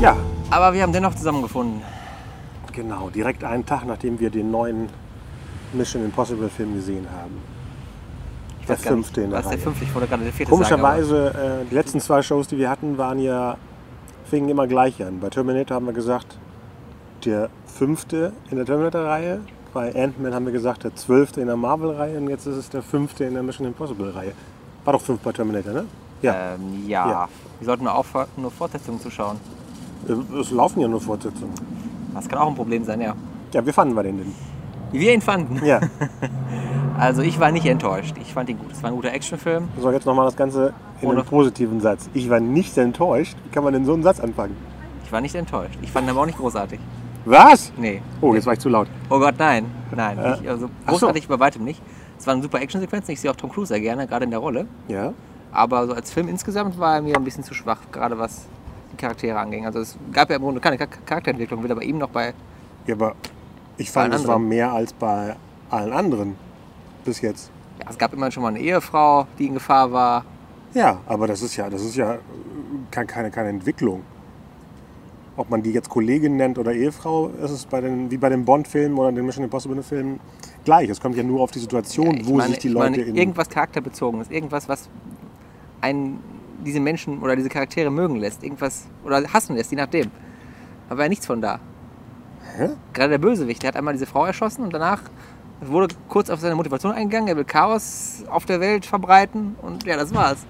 Ja, Aber wir haben dennoch zusammengefunden. genau. Direkt einen Tag, nachdem wir den neuen Mission Impossible Film gesehen haben. Ich Der fünfte in der der fünfte? Ich wollte gerade der vierte sagen. Komischerweise, äh, die letzten zwei Shows, die wir hatten, waren ja, fingen immer gleich an. Bei Terminator haben wir gesagt, der fünfte in der Terminator-Reihe. Bei Ant-Man haben wir gesagt, der zwölfte in der Marvel-Reihe. Und jetzt ist es der fünfte in der Mission Impossible-Reihe. War doch fünf bei Terminator, ne? Ja. Ähm, ja. Ja. Wir sollten nur aufhören, nur Fortsetzungen zu schauen. Es laufen ja nur Fortsetzungen. Das kann auch ein Problem sein, ja. Ja, wie fanden wir den denn? Wie wir ihn fanden. Ja. Also ich war nicht enttäuscht. Ich fand ihn gut. Es war ein guter Actionfilm. So, jetzt nochmal das Ganze in Ohne- einem positiven Satz. Ich war nicht enttäuscht. Wie kann man denn so einen Satz anfangen? Ich war nicht enttäuscht. Ich fand ihn aber auch nicht großartig. Was? Nee. Oh, jetzt war ich zu laut. Oh Gott, nein. Nein. Äh, ich, also ach so. großartig bei weitem nicht. Es waren super Actionsequenzen. Ich sehe auch Tom Cruise sehr gerne, gerade in der Rolle. Ja. Aber so als Film insgesamt war er mir ein bisschen zu schwach, gerade was die Charaktere anging. Also es gab ja im Grunde keine Char- Charakterentwicklung, weder bei ihm noch bei Ja, aber ich fand, es war mehr als bei allen anderen bis jetzt. Ja, es gab immer schon mal eine Ehefrau, die in Gefahr war. Ja, aber das ist ja, das ist ja kein- keine, keine Entwicklung. Ob man die jetzt Kollegin nennt oder Ehefrau, ist es bei den, wie bei den Bond-Filmen oder den Mission Impossible-Filmen gleich. Es kommt ja nur auf die Situation, Ich wo meine, sich die Leute meine, in. irgendwas charakterbezogen ist, irgendwas, was einen diese Menschen oder diese Charaktere mögen lässt, irgendwas oder hassen lässt, je nachdem. Aber ja nichts von da. Hä? Gerade der Bösewicht, der hat einmal diese Frau erschossen und danach wurde kurz auf seine Motivation eingegangen. Er will Chaos auf der Welt verbreiten und ja, das war's.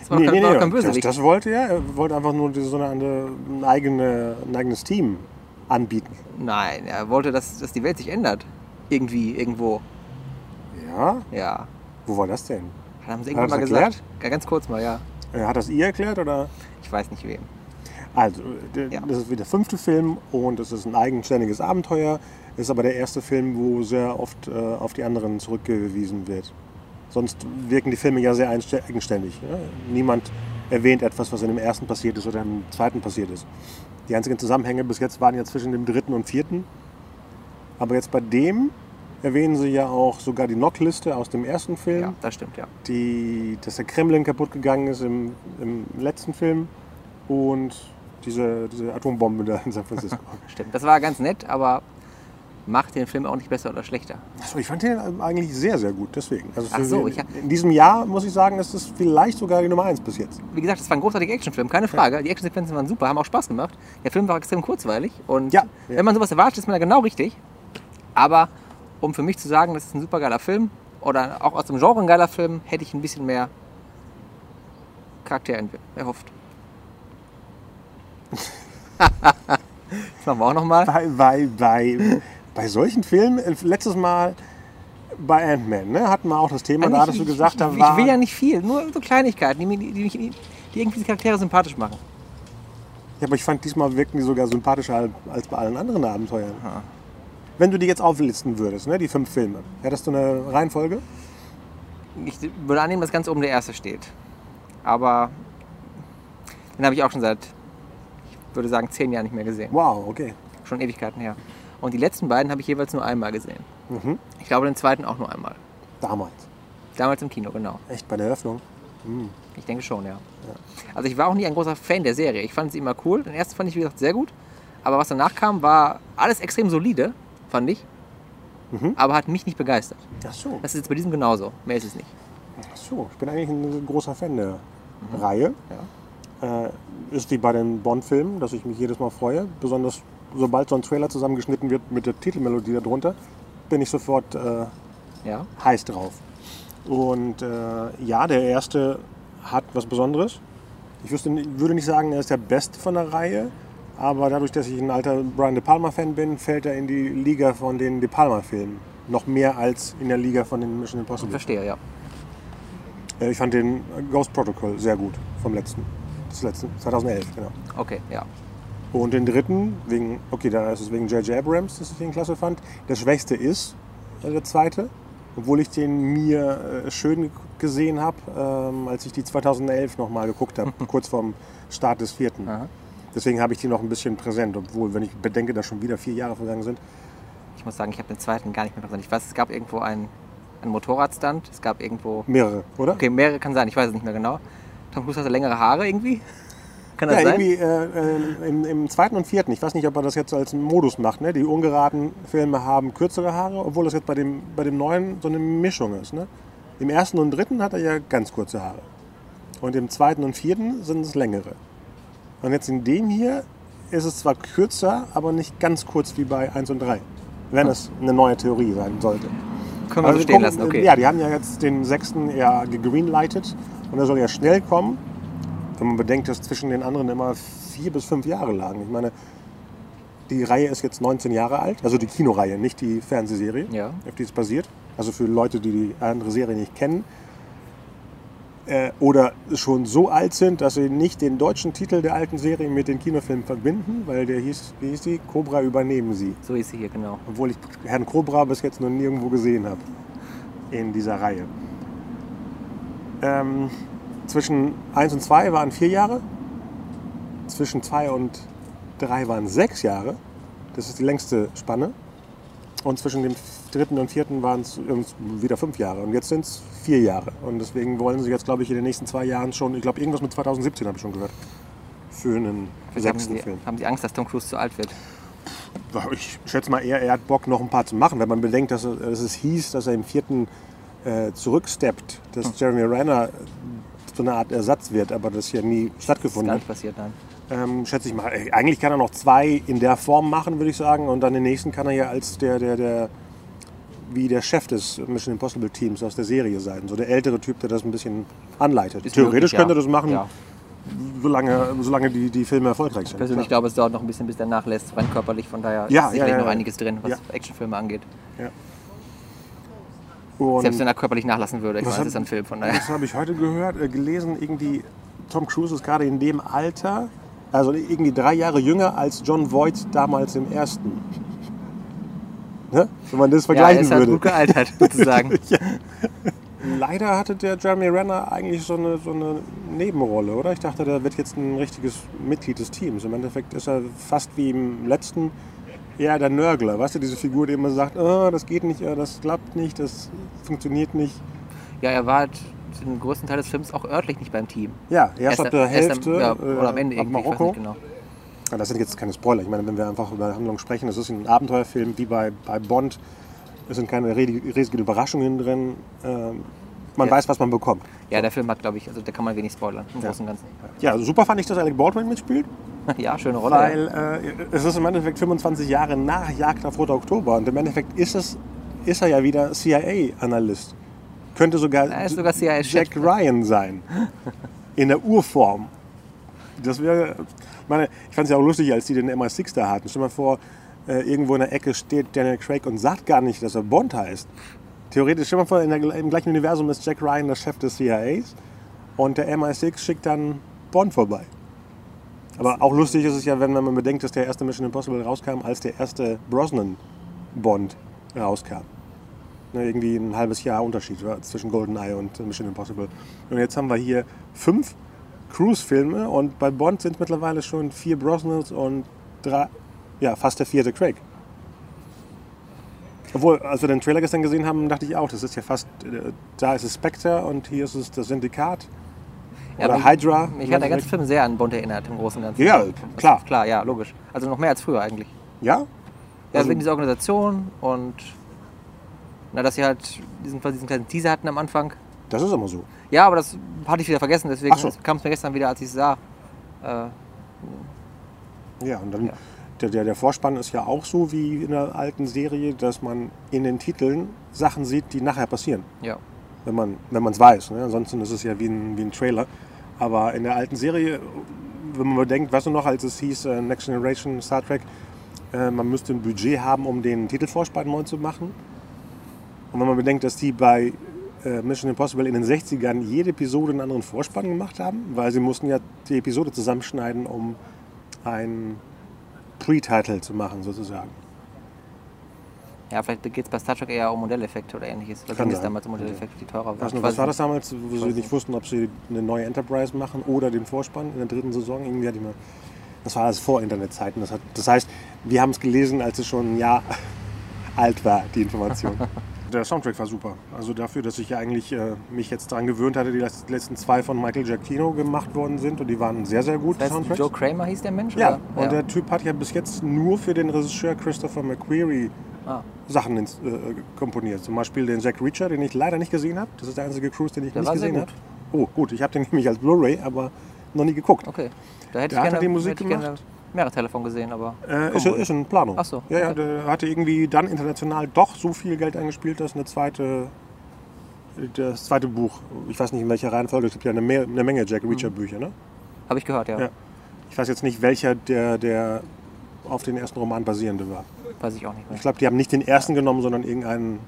Das war Nee, doch nee, kein, war nee, kein das, Bösewicht. das wollte er. Er wollte einfach nur so eine, eine, ein, eigene, ein eigenes Team anbieten. Nein, er wollte, dass, dass die Welt sich ändert. Irgendwie, irgendwo. Ja? Ja. Wo war das denn? Haben sie irgendwann mal gesagt? erklärt? Ja, ganz kurz mal, ja. Äh, Hat das ihr erklärt oder? Ich weiß nicht wem. Also, Ja. das ist wieder der fünfte Film und es ist ein eigenständiges Abenteuer. Ist aber der erste Film, wo sehr oft äh, auf die anderen zurückgewiesen wird. Sonst wirken die Filme ja sehr eigenständig. Ja? Niemand erwähnt etwas, was in dem ersten passiert ist oder im zweiten passiert ist. Die einzigen Zusammenhänge bis jetzt waren ja zwischen dem dritten und vierten. Aber jetzt bei dem erwähnen sie ja auch sogar die Knockliste aus dem ersten Film Ja, das stimmt, ja. die, dass der Kremlin kaputt gegangen ist im, im letzten Film und diese, diese Atombombe da in San Francisco. Stimmt. Das war ganz nett, aber macht den Film auch nicht besser oder schlechter. Achso, ich fand den eigentlich sehr, sehr gut, deswegen. Also Ach so, ich in diesem Jahr muss ich sagen, ist es vielleicht sogar die Nummer 1 bis jetzt. Wie gesagt, es war ein großartiger Actionfilm, keine Frage. Die Actionsequenzen waren super, haben auch Spaß gemacht. Der Film war extrem kurzweilig und Ja, ja. wenn man sowas erwartet, ist man da genau richtig. Aber um für mich zu sagen, das ist ein super geiler Film oder auch aus dem Genre ein geiler Film, hätte ich ein bisschen mehr Charakter erhofft. das machen wir auch nochmal. Bei, bei, bei, bei solchen Filmen, äh, letztes Mal bei Ant-Man, ne, hatten wir auch das Thema, da hattest du gesagt, da ich, war... ich will ja nicht viel, nur so Kleinigkeiten, die, die, die, die irgendwie diese Charaktere sympathisch machen. Ja, aber ich fand, diesmal wirken die sogar sympathischer als- als bei allen anderen Abenteuern. Wenn du die jetzt auflisten würdest, ne, die fünf Filme, hättest du eine Reihenfolge? Ich würde annehmen, dass ganz oben der erste steht. Aber den habe ich auch schon seit, ich würde sagen, zehn Jahren nicht mehr gesehen. Wow, okay. Schon Ewigkeiten her. Und die letzten beiden habe ich jeweils nur einmal gesehen. Mhm. Ich glaube, den zweiten auch nur einmal. Damals. Damals im Kino, genau. Echt, bei der Eröffnung? Ich denke schon, ja. Also ich war auch nie ein großer Fan der Serie. Ich fand sie immer cool. Den ersten fand ich, wie gesagt, sehr gut. Aber was danach kam, war alles extrem solide, fand ich. Mhm. Aber hat mich nicht begeistert. Ach so. Das ist jetzt bei diesem genauso. Mehr ist es nicht. Ach so, ich bin eigentlich ein großer Fan der Reihe. Ja. Äh, ist wie bei den Bond-Filmen, dass ich mich jedes Mal freue. Besonders sobald so ein Trailer zusammengeschnitten wird mit der Titelmelodie darunter, bin ich sofort äh, Ja. heiß drauf. Und äh, ja, der erste hat was Besonderes. Ich wüsste, würde nicht sagen, er ist der Beste von der Reihe, aber dadurch, dass ich ein alter Brian De Palma-Fan bin, fällt er in die Liga von den De Palma-Filmen. Noch mehr als in der Liga von den Mission Impossible. Verstehe, ja. Äh, Ich fand den Ghost Protocol sehr gut vom letzten. Das letzte, 2011, genau. Okay, ja. Und den dritten, wegen, okay, da ist es wegen J.J. Abrams, dass ich den klasse fand. Der schwächste ist äh, der zweite, obwohl ich den mir äh, schön gesehen habe, ähm, als ich die 2011 nochmal geguckt habe, kurz vorm Start des vierten. Aha. Deswegen habe ich die noch ein bisschen präsent, obwohl, wenn ich bedenke, dass schon wieder vier Jahre vergangen sind. Ich muss sagen, ich habe den zweiten gar nicht mehr präsent. Ich weiß, es gab irgendwo einen, einen Motorradstand, es gab irgendwo. Mehrere, oder? Okay, mehrere kann sein, ich weiß es nicht mehr genau. Tom Cruise hatte längere Haare irgendwie. Kann das Ja, sein? irgendwie äh, äh, im, im zweiten und vierten. Ich weiß nicht, ob er das jetzt als Modus macht. Ne? Die ungeraden Filme haben kürzere Haare, obwohl das jetzt bei dem, bei dem neuen so eine Mischung ist. Ne? Im ersten und dritten hat er ja ganz kurze Haare. Und im zweiten und vierten sind es längere. Und jetzt in dem hier ist es zwar kürzer, aber nicht ganz kurz wie bei 1 und 3. Wenn es eine neue Theorie sein sollte. Können wir Also so stehen gucken, lassen, okay. Ja, die haben ja jetzt den sechsten ja gegreenlightet und er soll ja schnell kommen. Wenn man bedenkt, dass zwischen den anderen immer vier bis fünf Jahre lagen. Ich meine, die Reihe ist jetzt 19 Jahre alt, also die Kinoreihe, nicht die Fernsehserie, Ja. auf die es basiert. Also für Leute, die die andere Serie nicht kennen äh, oder schon so alt sind, dass sie nicht den deutschen Titel der alten Serie mit den Kinofilmen verbinden, weil der hieß, wie hieß die? Cobra übernehmen sie. So ist sie hier, genau. Obwohl ich Herrn Cobra bis jetzt noch nirgendwo gesehen habe in dieser Reihe. Ähm, zwischen 1 und 2 waren vier Jahre. Zwischen 2 und 3 waren sechs Jahre. Das ist die längste Spanne. Und zwischen dem dritten und vierten waren es wieder fünf Jahre. Und jetzt sind es vier Jahre. Und deswegen wollen sie jetzt, glaube ich, in den nächsten zwei Jahren schon, ich glaube, irgendwas mit 2017 habe ich schon gehört, für einen haben sechsten sie, Film. haben sie Angst, dass Tom Cruise zu alt wird. Ich schätze mal eher, er hat Bock, noch ein paar zu machen. Wenn man bedenkt, dass, er- dass es hieß, dass er im vierten äh, zurücksteppt, dass Hm. Jeremy Renner so eine Art Ersatz wird, aber das hier nie Das ist stattgefunden gar hat. nicht passiert, nein. Ähm, schätze ich mal. Äh, Eigentlich kann er noch zwei in der Form machen, würde ich sagen. Und dann den nächsten kann er ja als der, der, der, wie der Chef des Mission Impossible Teams aus der Serie sein. So der ältere Typ, der das ein bisschen anleitet. Ist Theoretisch möglich, könnte ja. er das machen, Ja. solange, solange die, die Filme erfolgreich sind. Persönlich glaube, es dauert noch ein bisschen, bis der nachlässt, rein körperlich. Von daher Ja, ist sicherlich ja, ja, noch ja. einiges drin, was Ja. Actionfilme angeht. Und Selbst wenn er körperlich nachlassen würde. Ich meine, hab- es ist ein Film, von daher. Das habe ich heute gehört, äh, gelesen, irgendwie Tom Cruise ist gerade in dem Alter, also irgendwie drei Jahre jünger als John Voight damals im ersten. Ne? Wenn man das Ja, er vergleichen ist halt würde. gut gealtert, sozusagen. Leider hatte der Jeremy Renner eigentlich so eine, so eine Nebenrolle, oder? Ich dachte, der wird jetzt ein richtiges Mitglied des Teams. Im Endeffekt ist er fast wie im letzten eher der Nörgler. Weißt du, diese Figur, die immer sagt, oh, das geht nicht, das klappt nicht, das funktioniert nicht. Ja, er war halt den größten Teil des Films auch örtlich nicht beim Team. Ja, erst ab der erst Hälfte, am, ja, äh, oder am Ende ab Marokko. genau. Ja, das sind jetzt keine Spoiler. Ich meine, wenn wir einfach über Handlung sprechen, das ist ein Abenteuerfilm wie bei, bei Bond. Es sind keine riesige- riesigen Überraschungen drin. Ähm, man Ja. weiß, was man bekommt. Ja, der Film hat, glaube ich, also da kann man wenig spoilern, im Ja. Großen und Ganzen. Ja, super fand ich, dass Alec Baldwin mitspielt, ja, schöne Rolle. weil äh, es ist im Endeffekt 25 Jahre nach Jagd auf Roter Oktober und im Endeffekt ist, es, ist er ja wieder CIA-Analyst. Könnte sogar, sogar. Jack Ryan sein. In der Urform. Das wäre, ich meine, ich fand es ja auch lustig, als die den MI6 da hatten. Stell dir mal vor, äh, irgendwo in der Ecke steht Daniel Craig und sagt gar nicht, dass er Bond heißt. Theoretisch, stell dir mal vor, in der, im gleichen Universum ist Jack Ryan der Chef des CIAs und der MI6 schickt dann Bond vorbei. Aber auch lustig ist es ja, wenn man bedenkt, dass der erste Mission Impossible rauskam, als der erste Brosnan-Bond rauskam. Ne, irgendwie ein halbes Jahr Unterschied zwischen GoldenEye und Mission Impossible. Und jetzt haben wir hier fünf Cruise-Filme und bei Bond sind mittlerweile schon vier Brosnans und drei, ja, fast der vierte Craig. Obwohl, als wir den Trailer gestern gesehen haben, dachte ich auch, das ist ja fast, äh, da ist es Spectre und hier ist es das Syndikat. Ja, oder Hydra. Mich hat der ganze Film sehr an Bond erinnert, im Großen und Ganzen. Ja, klar. Klar, ja, logisch. Also noch mehr als früher eigentlich. Ja? Ja, Also- wegen dieser Organisation und na, dass sie halt diesen, diesen kleinen Teaser hatten am Anfang. Das ist immer so. Ja, aber das hatte ich wieder vergessen, deswegen so. kam es mir gestern wieder, als ich es sah. Äh, Ja, und dann Ja. Der, der, der Vorspann ist ja auch so wie in der alten Serie, dass man in den Titeln Sachen sieht, die nachher passieren. ja. Wenn man wenn es weiß. Ne? Ansonsten ist es ja wie ein, wie ein Trailer. Aber in der alten Serie, wenn man bedenkt, weißt du noch, als es hieß äh, Next Generation Star Trek, äh, man müsste ein Budget haben, um den Titelvorspann neu zu machen. Und wenn man bedenkt, dass die bei äh, Mission Impossible in den 60ern jede Episode einen anderen Vorspann gemacht haben, weil sie mussten ja die Episode zusammenschneiden, um ein Pre-Title zu machen, sozusagen. Ja, vielleicht geht es bei Star Trek eher um Modelleffekte oder ähnliches. Oder ging es damals um Modelleffekte, die teurer waren? Was war das damals, wo sie nicht wussten, ob sie eine neue Enterprise machen oder den Vorspann in der dritten Saison? Irgendwie hatte ich mal. Das war alles vor Internetzeiten. Das, hat, das heißt, wir haben es gelesen, als es schon ein Jahr alt war, die Information. Der Soundtrack war super. Also dafür, dass ich ja eigentlich äh, mich jetzt daran gewöhnt hatte, die letz- letzten zwei von Michael Giacchino gemacht worden sind und die waren sehr, sehr gut. Das heißt, Soundtracks. Joe Kramer hieß der Mensch? Ja, oder? und der Typ hat ja bis jetzt nur für den Regisseur Christopher McQuarrie Ah. Sachen ins, äh, komponiert. Zum Beispiel den Jack Reacher, den ich leider nicht gesehen habe. Das ist der einzige Cruise, den ich Der nicht gesehen habe. Oh, gut, ich habe den nämlich als Blu-ray, aber noch nie geguckt. Okay. Da hätte Der ich hat gerne, die Musik ich gerne mehrere Teile von gesehen, aber. Äh, ist, ist in Planung. Ach so, Ja, ja, okay. der hatte irgendwie dann international doch so viel Geld eingespielt, dass eine zweite, das zweite Buch, ich weiß nicht in welcher Reihenfolge, es gibt ja eine, mehr, eine Menge Jack Reacher Mhm. Bücher, ne? Habe ich gehört, ja. Ja. Ich weiß jetzt nicht, welcher der, der auf den ersten Roman basierende war. Weiß ich auch nicht mehr. Ich glaube, die haben nicht den ersten genommen, sondern irgendeinen.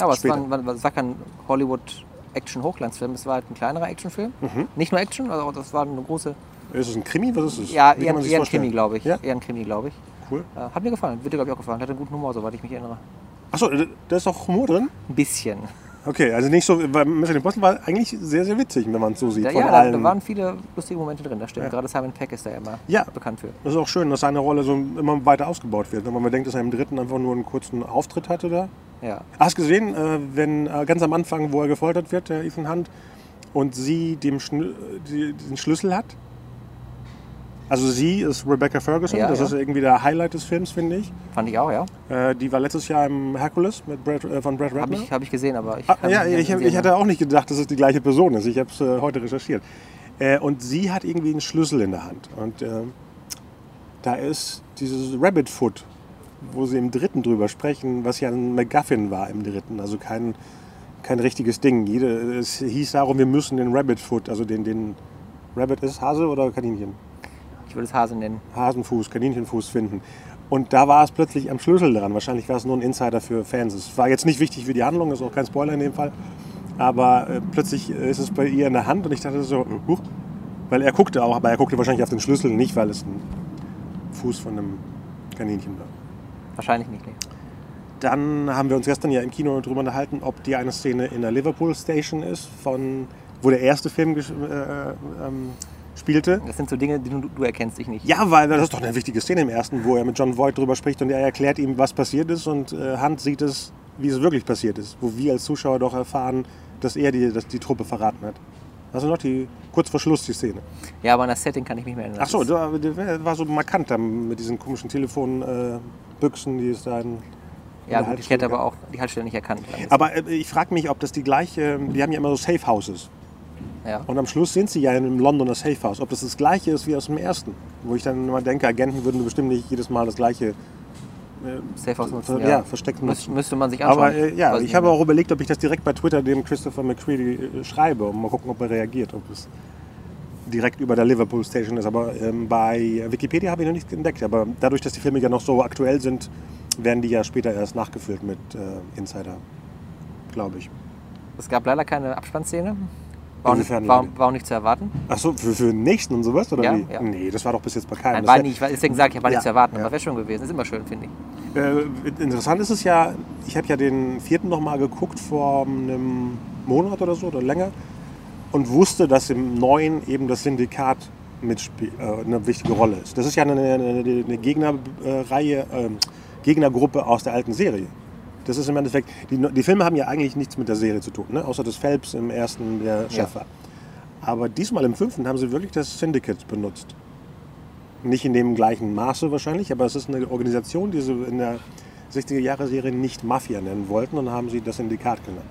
Aber es später. war, war, es war kein Hollywood-Action-Hochglanzfilm, es war halt ein kleinerer Actionfilm. Mhm. Nicht nur Action, also das war eine große. Ist es ein Krimi? Was ist es? Ja, eher, eher ein? Krimi, glaube ich. Ja? Eher ein Krimi, glaube ich. Cool. Äh, hat mir gefallen, wird dir, glaube ich, auch gefallen. Hat einen guten Humor, soweit ich mich erinnere. Achso, da ist auch Humor drin? Ein bisschen. Okay, also nicht so, weil Mission Impossible war eigentlich sehr, sehr witzig, wenn man es so sieht. Da, von ja, da, allen. da waren viele lustige Momente drin, das stimmt. Ja. Gerade Simon Peck ist da immer Ja. bekannt für. Das ist auch schön, dass seine Rolle so immer weiter ausgebaut wird. Wenn man denkt, dass er im dritten einfach nur einen kurzen Auftritt hatte da. Ja. Hast du gesehen, äh, wenn äh, ganz am Anfang, wo er gefoltert wird, der Ethan Hunt, und sie den Schlüssel hat? Also sie ist Rebecca Ferguson, Ja, das ja. ist irgendwie der Highlight des Films, finde ich. Fand ich auch, ja. Äh, die war letztes Jahr im Hercules mit Brad, äh, von Brad Ratner. Habe ich, hab ich gesehen, aber ich Ah, ja, ich, gesehen, ich hatte auch nicht gedacht, dass es die gleiche Person ist. Ich habe es äh, heute recherchiert. Äh, und sie hat irgendwie einen Schlüssel in der Hand. Und äh, da ist dieses Rabbit Foot, wo sie im dritten drüber sprechen, was ja ein MacGuffin war im dritten. Also kein, kein richtiges Ding. Jede, es hieß darum, wir müssen den Rabbit Foot, also den, den Rabbit ist Hase oder Kaninchen? Ich würde es Hase nennen. Hasenfuß, Kaninchenfuß finden. Und da war es plötzlich am Schlüssel dran. Wahrscheinlich war es nur ein Insider für Fans. Es war jetzt nicht wichtig für die Handlung, ist auch kein Spoiler in dem Fall. Aber äh, plötzlich äh, ist es bei ihr in der Hand und ich dachte so, huch. Weil er guckte auch, aber er guckte wahrscheinlich auf den Schlüssel, nicht weil es ein Fuß von einem Kaninchen war. Wahrscheinlich nicht, nee. Dann haben wir uns gestern ja im Kino darüber unterhalten, ob die eine Szene in der Liverpool Station ist, von, wo der erste Film gesch- äh, ähm, spielte. Das sind so Dinge, die du, du erkennst dich nicht. Ja, weil das ist doch eine wichtige Szene im ersten, wo er mit John Voight drüber spricht und er erklärt ihm, was passiert ist und äh, Hunt sieht es, wie es wirklich passiert ist. Wo wir als Zuschauer doch erfahren, dass er die, dass die Truppe verraten hat. Also noch die, kurz vor Schluss die Szene. Ja, aber an das Setting kann ich mich mehr erinnern. Ach so, Das war so markant dann mit diesen komischen Telefonbüchsen, äh, die es da in, Ja, gut, ich hätte aber auch die Haltestelle nicht erkannt. Aber äh, ich frage mich, ob das die gleiche, die haben ja immer so Safe Houses. Ja. Und am Schluss sind sie ja in einem Londoner Safe House. Ob das das gleiche ist wie aus dem ersten. Wo ich dann immer denke, Agenten würden bestimmt nicht jedes Mal das gleiche Safe House nutzen, ja, ja. versteckt Müs müsste man sich anschauen. Aber äh, ja, ich habe auch überlegt, ob ich das direkt bei Twitter dem Christopher McCready äh, schreibe und mal gucken, ob er reagiert, ob es direkt über der Liverpool Station ist. Aber ähm, bei Wikipedia habe ich noch nichts entdeckt. Aber dadurch, dass die Filme ja noch so aktuell sind, werden die ja später erst nachgefüllt mit äh, Insider, glaube ich. Es gab leider keine Abspannszene. War auch, nicht, war, war auch nicht zu erwarten. Achso, für, für den nächsten und sowas? Oder Ja, wie? ja. Nee, das war doch bis jetzt bei keinem. Nein, war nicht, deswegen sage ich, war Ja, nicht zu erwarten. ja. Aber wäre schon gewesen. Ist immer schön, finde ich. Äh, interessant ist es ja, ich habe ja den vierten noch mal geguckt vor einem Monat oder so oder länger und wusste, dass im neuen eben das Syndikat äh, eine wichtige Rolle ist. Das ist ja eine, eine, eine Gegnerreihe, ähm, Gegnergruppe aus der alten Serie. Das ist im Endeffekt, die, die Filme haben ja eigentlich nichts mit der Serie zu tun, ne? außer dass Phelps im ersten der Chef war. Aber diesmal im fünften haben sie wirklich das Syndicate benutzt. Nicht in dem gleichen Maße wahrscheinlich, aber es ist eine Organisation, die sie in der 60er-Jahre-Serie nicht Mafia nennen wollten und haben sie das Syndikat genannt.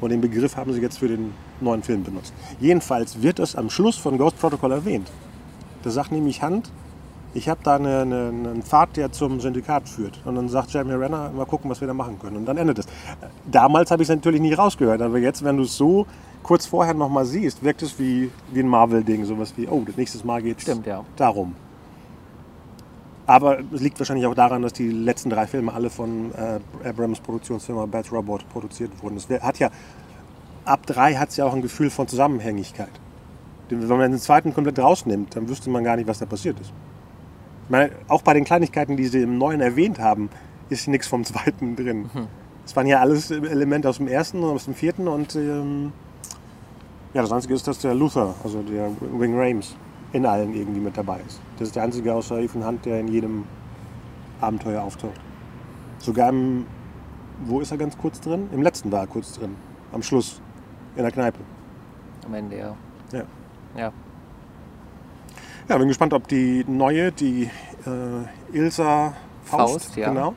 Und den Begriff haben sie jetzt für den neuen Film benutzt. Jedenfalls wird es am Schluss von Ghost Protocol erwähnt. Da sagt nämlich Hand, ich habe da eine, eine, einen Pfad, der zum Syndikat führt. Und dann sagt Jeremy Renner, mal gucken, was wir da machen können. Und dann endet es. Damals habe ich es natürlich nicht rausgehört, aber jetzt, wenn du es so kurz vorher nochmal siehst, wirkt es wie, wie ein Marvel-Ding. Sowas wie, oh, das nächste Mal geht es ja. darum. Aber es liegt wahrscheinlich auch daran, dass die letzten drei Filme alle von äh, Abrams Produktionsfirma Bad Robot produziert wurden. Wär- hat ja, ab drei hat es ja auch ein Gefühl von Zusammenhängigkeit. Wenn man den zweiten komplett rausnimmt, dann wüsste man gar nicht, was da passiert ist. Meine, auch bei den Kleinigkeiten, die sie im Neuen erwähnt haben, ist nichts vom zweiten drin. Es waren ja alles Elemente aus dem ersten und aus dem vierten und ähm, ja, das Einzige ist, dass der Luther, also der Wing Rames, in allen irgendwie mit dabei ist. Das ist der einzige außer Ethan Hunt, der in jedem Abenteuer auftaucht. Sogar im, wo ist er ganz kurz drin? Im letzten war er kurz drin. Am Schluss. In der Kneipe. Am Ende, ja. Ja. Ja. Ja, bin gespannt, ob die neue, die äh, Ilsa Faust, Faust, ja. genau,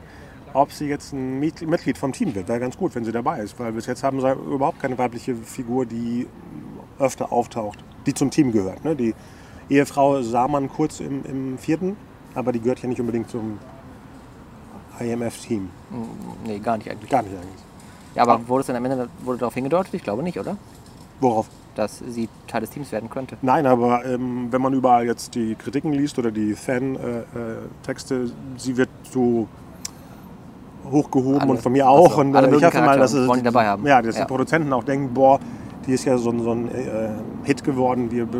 ob sie jetzt ein Mitglied vom Team wird. Wäre ganz gut, wenn sie dabei ist, weil bis jetzt haben sie überhaupt keine weibliche Figur, die öfter auftaucht, die zum Team gehört. Ne? Die Ehefrau sah man kurz im, im vierten, aber die gehört ja nicht unbedingt zum IMF-Team. Nee, gar nicht eigentlich. Gar nicht eigentlich. Ja, aber wurde es dann am Ende wurde darauf hingedeutet? Ich glaube nicht, oder? Worauf? Dass sie Teil des Teams werden könnte. Nein, aber ähm, wenn man überall jetzt die Kritiken liest oder die Fan-Texte, sie wird so hochgehoben Alle- und von mir auch. so, und äh, ich hoffe mal, dass es. Ja, dass Ja. die Produzenten auch denken, boah, die ist ja so, ein- so ein äh, Hit geworden, wir,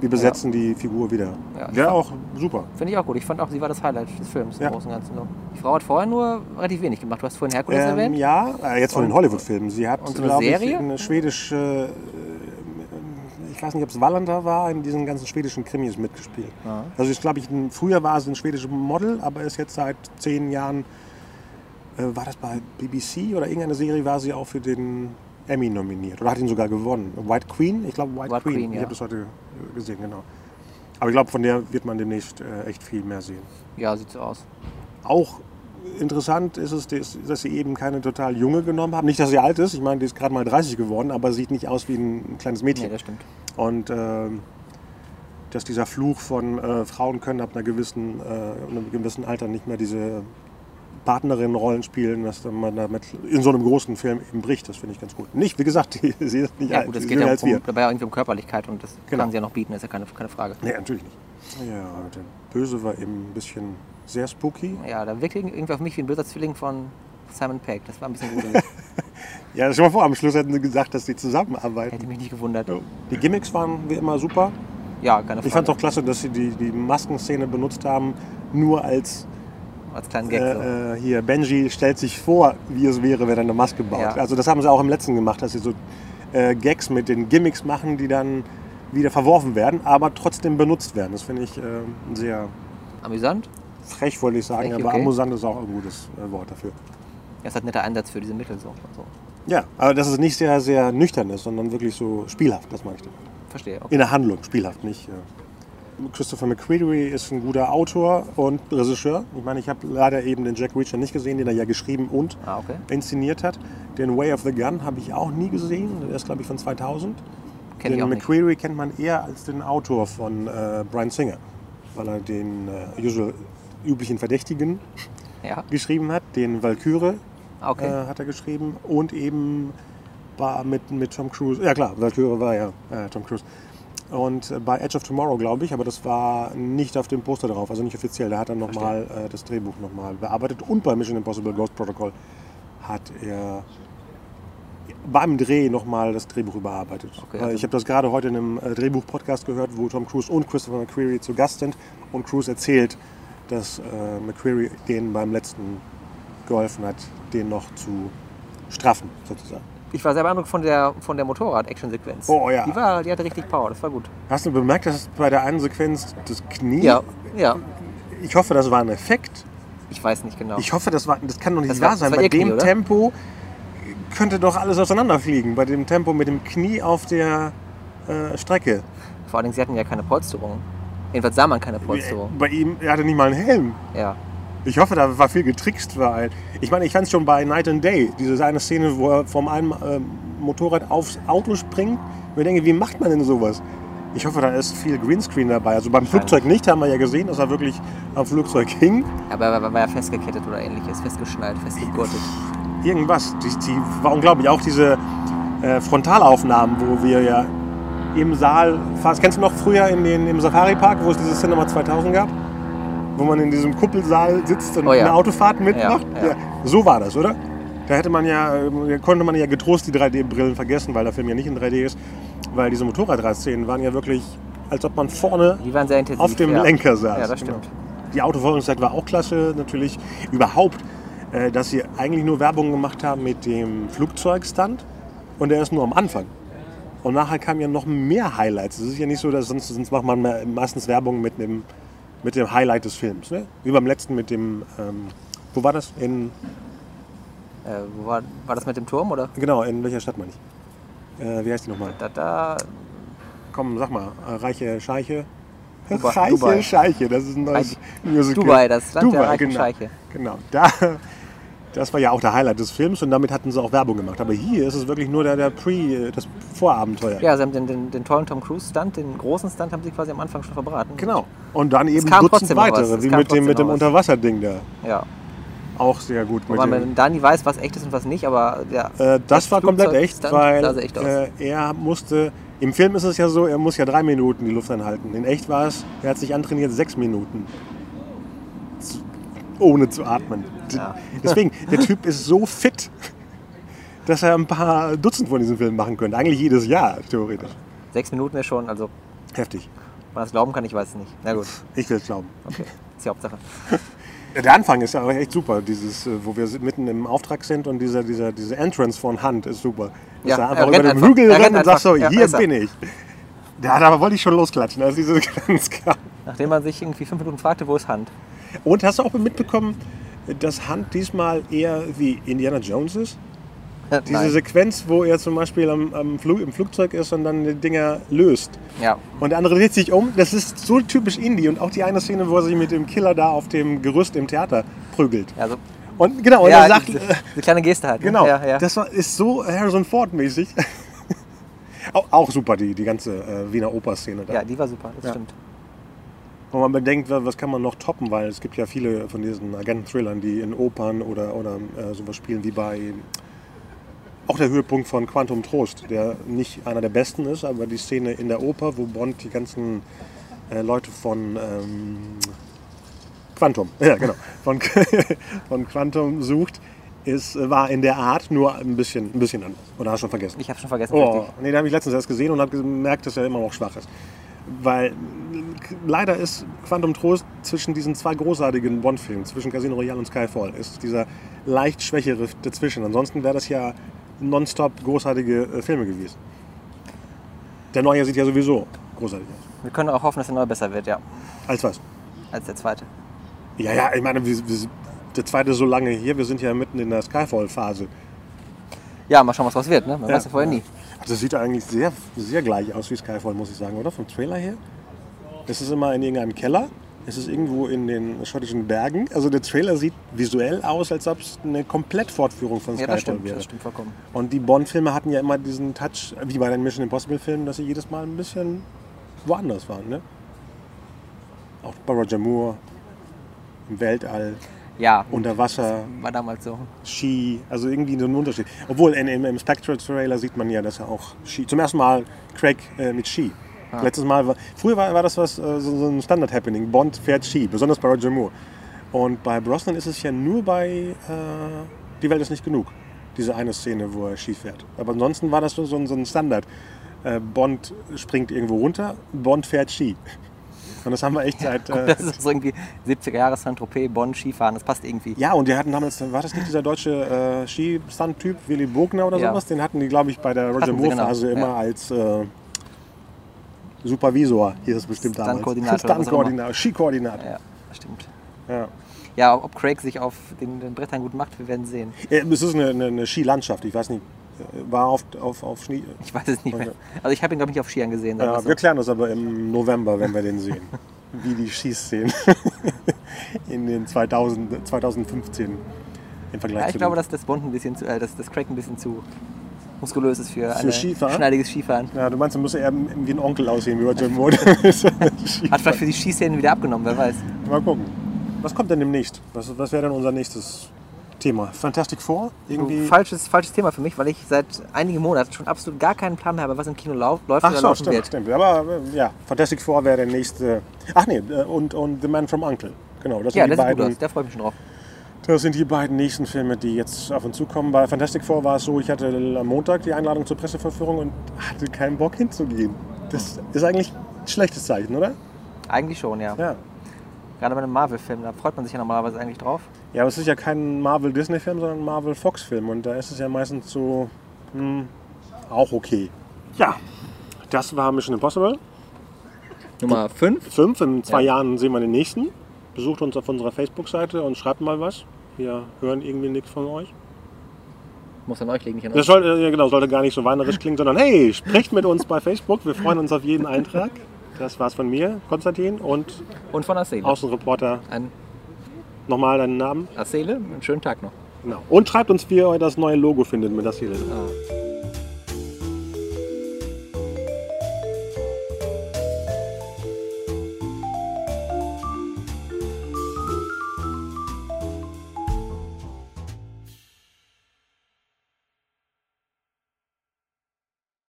wir besetzen die Figur wieder. Ja, Wäre auch super. Finde ich auch gut. Ich fand auch, sie war das Highlight des Films Ja. im Großen und Ganzen. Die Frau hat vorher nur relativ wenig gemacht. Du hast vorhin Herkules Ähm, erwähnt. ja, äh, jetzt von den Und- Hollywood-Filmen. Sie hat, so glaube ich, eine schwedische, äh, ich weiß nicht, ob es Wallander war, in diesen ganzen schwedischen Krimis mitgespielt. Ja. Also ich glaube, ich, früher war sie ein schwedisches Model, aber ist jetzt seit zehn Jahren, äh, war das bei BBC oder irgendeine Serie, war sie auch für den Emmy nominiert oder hat ihn sogar gewonnen. White Queen, ich glaube White, White Queen. Queen, Ich ja. habe das heute gesehen, genau. Aber ich glaube, von der wird man demnächst äh, echt viel mehr sehen. Ja, sieht so aus. Auch interessant ist es, dass sie eben keine total junge genommen haben. Nicht, dass sie alt ist, ich meine, die ist gerade mal 30 geworden, aber sieht nicht aus wie ein kleines Nee, Mädchen. das stimmt. Und ähm, dass dieser Fluch von äh, Frauen können ab einer gewissen, äh, einem gewissen Alter nicht mehr diese Partnerinnenrollen spielen, dass man damit in so einem großen Film eben bricht. Das finde ich ganz gut. Nicht, wie gesagt, die, sie ist nicht Ja, gut, es geht ja um, dabei irgendwie um Körperlichkeit und das Genau. kann sie ja noch bieten, ist ja keine, keine Frage. Nee, natürlich nicht. Ja, der Böse war eben ein bisschen sehr spooky. Ja, da wirkt irgendwie auf mich wie ein böser Zwilling von Simon Pegg. Das war ein bisschen gruselig. Ja, stell dir mal vor, am Schluss hätten sie gesagt, dass sie zusammenarbeiten. Hätte mich nicht gewundert. Die Gimmicks waren wie immer super. Ja, keine Frage. Ich fand es auch klasse, dass sie die, die Maskenszene benutzt haben, nur als Als kleinen Gag so. äh, äh, hier Benji stellt sich vor, wie es wäre, wenn er eine Maske baut. Ja. Also das haben sie auch im letzten gemacht, dass sie so äh, Gags mit den Gimmicks machen, die dann wieder verworfen werden, aber trotzdem benutzt werden. Das finde ich äh, sehr Amüsant. frech, wollte ich sagen, Frech, aber okay. amüsant ist auch ein gutes äh, Wort dafür. Das hat ein netter Einsatz für diese Mittel so. so. Ja, aber dass es nicht sehr, sehr nüchtern ist, sondern wirklich so spielhaft, das meine ich. damit. Verstehe. Okay. In der Handlung, spielhaft, nicht. Christopher McQuarrie ist ein guter Autor und Regisseur. Ich meine, ich habe leider eben den Jack Reacher nicht gesehen, den er ja geschrieben und Ah, okay. inszeniert hat. Den Way of the Gun habe ich auch nie gesehen. Der ist, glaube ich, von 2000. Kenn den nicht. McQuarrie kennt man eher als den Autor von äh, Brian Singer, weil er den äh, usual, üblichen Verdächtigen Ja, geschrieben hat. Den Valkyrie Ah, okay. äh, hat er geschrieben und eben war mit, mit Tom Cruise. Ja klar, Valkyrie war ja äh, Tom Cruise. Und äh, bei Edge of Tomorrow, glaube ich, aber das war nicht auf dem Poster drauf, also nicht offiziell. Da hat er nochmal äh, das Drehbuch nochmal bearbeitet. Und bei Mission Impossible Ghost Protocol hat er beim Dreh nochmal das Drehbuch überarbeitet. Okay, Äh, also- ich habe das gerade heute in einem äh, Drehbuch-Podcast gehört, wo Tom Cruise und Christopher McQuarrie zu Gast sind. Und Cruise erzählt, dass äh, McQuarrie denen beim letzten geholfen hat, den noch zu straffen, sozusagen. Ich war sehr beeindruckt von der, von der Motorrad-Action-Sequenz. Oh, ja. Die, war, die hatte richtig Power, das war gut. Hast du bemerkt, dass bei der einen Sequenz das Knie, Ja, ja. ich hoffe, das war ein Effekt. Ich weiß nicht genau. Ich hoffe, das, war, das kann doch nicht Das war- wahr sein. war Bei ihr Knie, dem oder? Tempo könnte doch alles auseinanderfliegen. Bei dem Tempo mit dem Knie auf der äh, Strecke. Vor allem, sie hatten ja keine Polsterung. Jedenfalls sah man keine Polsterung. Bei ihm, er hatte nicht mal einen Helm. Ja. Ich hoffe, da war viel getrickst. Weil ich meine, ich fand es schon bei Night and Day, diese eine Szene, wo er vom einen ähm, Motorrad aufs Auto springt. Und ich denke, wie macht man denn sowas? Ich hoffe, da ist viel Greenscreen dabei. Also beim Flugzeug nicht, haben wir ja gesehen, dass er wirklich am Flugzeug hing. Aber er war, ja festgekettet oder ähnliches, festgeschnallt, festgegurtet. Irgendwas. Die, die war unglaublich. Auch diese äh, Frontalaufnahmen, wo wir ja im Saal fast. Kennst du noch früher in den, im Safari-Park, wo es dieses Cinema 2000 gab? Wo man in diesem Kuppelsaal sitzt und Oh ja. eine Autofahrt mitmacht? Ja, ja. so war das, oder? Da hätte man ja, äh, konnte man ja getrost die 3D-Brillen vergessen, weil der Film ja nicht in 3D ist. Weil diese Motorradradszenen waren ja wirklich als ob man vorne intensiv. auf dem. Lenker saß. Ja, das Genau. stimmt. Die Autoverfolgungszeit war auch klasse, natürlich. Überhaupt, äh, dass sie eigentlich nur Werbung gemacht haben mit dem Flugzeugstand und der ist nur am Anfang. Und nachher kamen ja noch mehr Highlights. Es ist ja nicht so, dass sonst, sonst macht man me- meistens Werbung mit dem, mit dem Highlight des Films. Ne? Wie beim letzten mit dem, ähm, wo war das? In, Äh, wo war, war das mit dem Turm oder? genau, in welcher Stadt meine ich? Äh, wie heißt die nochmal? Da, da, Komm, sag mal, äh, reiche Scheiche. Dubai- reiche Dubai. Scheiche, das ist ein neues Reich- Musical. Dubai, das Land der reichen genau. Scheiche. Genau, da, das war ja auch der Highlight des Films und damit hatten sie auch Werbung gemacht. Aber hier ist es wirklich nur der, der Pre, das Vorabenteuer. ja, sie haben den, den, den tollen Tom Cruise Stunt, den großen Stunt, haben sie quasi am Anfang schon verbraten. Genau. Und dann eben Dutzend weitere, wie mit dem, mit dem. Unterwasserding da. Ja. Auch sehr gut. Mit Wobei dem, man da nie weiß, was echt ist und was nicht, aber ja. äh, das war komplett echt, weil echt äh, er musste, im Film ist es ja so, er muss ja drei Minuten die Luft anhalten. In echt war es, er hat sich antrainiert sechs Minuten. Ohne zu atmen. Ja. Deswegen, der Typ ist so fit, dass er ein paar Dutzend von diesen Filmen machen könnte. Eigentlich jedes Jahr, theoretisch. Sechs Minuten ist schon, also, Heftig. ob man das glauben kann, ich weiß es nicht. Na gut, Ich will es glauben. okay. Ist die Hauptsache. Der Anfang ist ja auch echt super, dieses, äh, wo wir mitten im Auftrag sind und dieser, dieser, diese Entrance von Hand ist super. Dass Ja, er einfach über den einfach. Hügel rennt und sagt so. Ja, hier er. bin ich. Ja, da wollte ich schon losklatschen, als diese ganz kam. Nachdem man sich irgendwie fünf Minuten fragte, wo ist Hand? Und hast du auch mitbekommen, dass Hand diesmal eher wie Indiana Jones ist? Äh, Diese Nein. Sequenz, wo er zum Beispiel am, am Flug, im Flugzeug ist und dann die Dinger löst. Ja, Und der andere dreht sich um. Das ist so typisch Indie. Und auch die eine Szene, wo er sich mit dem Killer da auf dem Gerüst im Theater prügelt. also, Und genau, und ja, er sagt, diese, diese kleine Geste halt. ne? genau, Ja, ja. das war, ist so Harrison Ford-mäßig. auch, auch super, die, die ganze äh, Wiener Oper-Szene da. ja, die war super, das stimmt. Wo man bedenkt, wa- was kann man noch toppen, weil es gibt ja viele von diesen Agenten-Thrillern, die in Opern oder, oder äh, sowas spielen wie bei. Auch der Höhepunkt von Quantum Trost, der nicht einer der besten ist, aber die Szene in der Oper, wo Bond die ganzen äh, Leute von ähm, Quantum, ja genau, von, von Quantum sucht, ist, war in der Art nur ein bisschen, ein bisschen anders. Oder hast du schon vergessen? Ich habe schon vergessen, Oh, richtig. nee, da habe ich letztens erst gesehen und habe gemerkt, dass er immer noch schwach ist. Weil leider ist Quantum Trost zwischen diesen zwei großartigen Bond-Filmen, zwischen Casino Royale und Skyfall, ist dieser leicht schwächere dazwischen. Ansonsten wäre das ja nonstop großartige äh, Filme gewesen. Der neue sieht ja sowieso großartig aus. Wir können auch hoffen, dass der neue besser wird, ja, Als was? als der zweite. Ja, ja, ich meine, wir, wir, der zweite ist so lange hier, wir sind ja mitten in der Skyfall-Phase. Ja, mal schauen, was draus wird, ne? Man Ja. weiß ja vorher nie. Also das sieht eigentlich sehr, sehr gleich aus wie Skyfall, muss ich sagen, oder? Vom Trailer her. Es ist immer in irgendeinem Keller. Es ist irgendwo in den schottischen Bergen. Also der Trailer sieht visuell aus, als ob es eine Komplettfortführung von Ja, Skyfall das stimmt, wäre. das stimmt vollkommen. Und die Bond-Filme hatten ja immer diesen Touch, wie bei den Mission Impossible-Filmen, dass sie jedes Mal ein bisschen woanders waren. Ne? Auch bei Roger Moore, im Weltall, Ja, unter Wasser, war damals so. Ski, also irgendwie so ein Unterschied. Obwohl in, im, im Spectre-Trailer sieht man ja, dass er auch Ski, zum ersten Mal Craig äh, mit Ski. Ah. Letztes Mal war, früher war, war das was, äh, so, so ein Standard-Happening. Bond fährt Ski, besonders bei Roger Moore. Und bei Brosnan ist es ja nur bei äh, Die Welt ist nicht genug. Diese eine Szene, wo er Ski fährt. Aber ansonsten war das so, so, ein- so ein Standard. Äh, Bond springt irgendwo runter, Bond fährt Ski. Und das haben wir echt seit. Äh, Das ist so irgendwie 70er Jahre Saint-Tropez, Bonn, Skifahren, das passt irgendwie. ja, und die hatten damals, war das nicht dieser deutsche äh, Skistunt-Typ, Willy Bogner oder Ja. sowas? Den hatten die, glaube ich, bei der Roger Moore-Phase genau, immer ja. als äh, Supervisor, hier ist es bestimmt damals. Stunt-Koordinator Stunt-Koordinator, Skikoordinator. Ja, stimmt. Ja. Ja, ob Craig sich auf den, den Brettern gut macht, wir werden sehen. Es ist eine, eine, eine Skilandschaft, ich weiß nicht, war auf, auf, auf Schnee. Ich weiß es nicht mehr. Also ich habe ihn, glaube ich, nicht auf Skiern gesehen. Ja, so. wir klären das aber im November, wenn wir den sehen. Wie die Skiszenen in den 2000, 2015 im Vergleich Ja, ich glaube, dass das Bond ein bisschen zu, äh, dass das Craig ein bisschen zu muskulös ist für, Für Skifahren? schneidiges Skifahren. Ja, du meinst, er muss eher wie ein Onkel aussehen, wie Roger Moore. Skifahren. Hat vielleicht für die Skiszenen wieder abgenommen, wer weiß. Mal gucken. Was kommt denn demnächst? Was, was wäre denn unser nächstes Thema? Fantastic Four? Irgendwie. Falsches, falsches Thema für mich, weil ich seit einigen Monaten schon absolut gar keinen Plan mehr habe, was im Kino lau läuft Ach oder so, laufen stimmt, wird. stimmt. Aber äh, ja, Fantastic Four wäre der nächste. Ach nee, äh, und, und The Man from Uncle. Genau, das sind, Ja, die das gut beiden, aus, da freue ich mich schon drauf. Das sind die beiden nächsten Filme, die jetzt auf uns zukommen. Bei Fantastic Four war es so, ich hatte am Montag die Einladung zur Presseverführung und hatte keinen Bock hinzugehen. Das ist eigentlich schlechtes Zeichen, oder? Eigentlich schon, ja. Ja. Gerade bei einem Marvel-Film, da freut man sich ja normalerweise eigentlich drauf. Ja, aber es ist ja kein Marvel-Disney-Film, sondern ein Marvel-Fox-Film. Und da ist es ja meistens so hm, auch okay. Ja, das war Mission Impossible. Nummer 5. Fünf. In zwei Ja. Jahren sehen wir den nächsten. Besucht uns auf unserer Facebook-Seite und schreibt mal was. Wir hören irgendwie nichts von euch. Muss an euch liegen, nicht an Das sollte, ja, genau, sollte gar nicht so weinerisch klingen, sondern hey, sprecht mit uns bei Facebook. Wir freuen uns auf jeden Eintrag. Das war's von mir, Konstantin, und Und von Assele. Außenreporter. Ein Nochmal deinen Namen. Assele, einen schönen Tag noch. Genau. Und schreibt uns, wie ihr das neue Logo findet mit hier. Ah.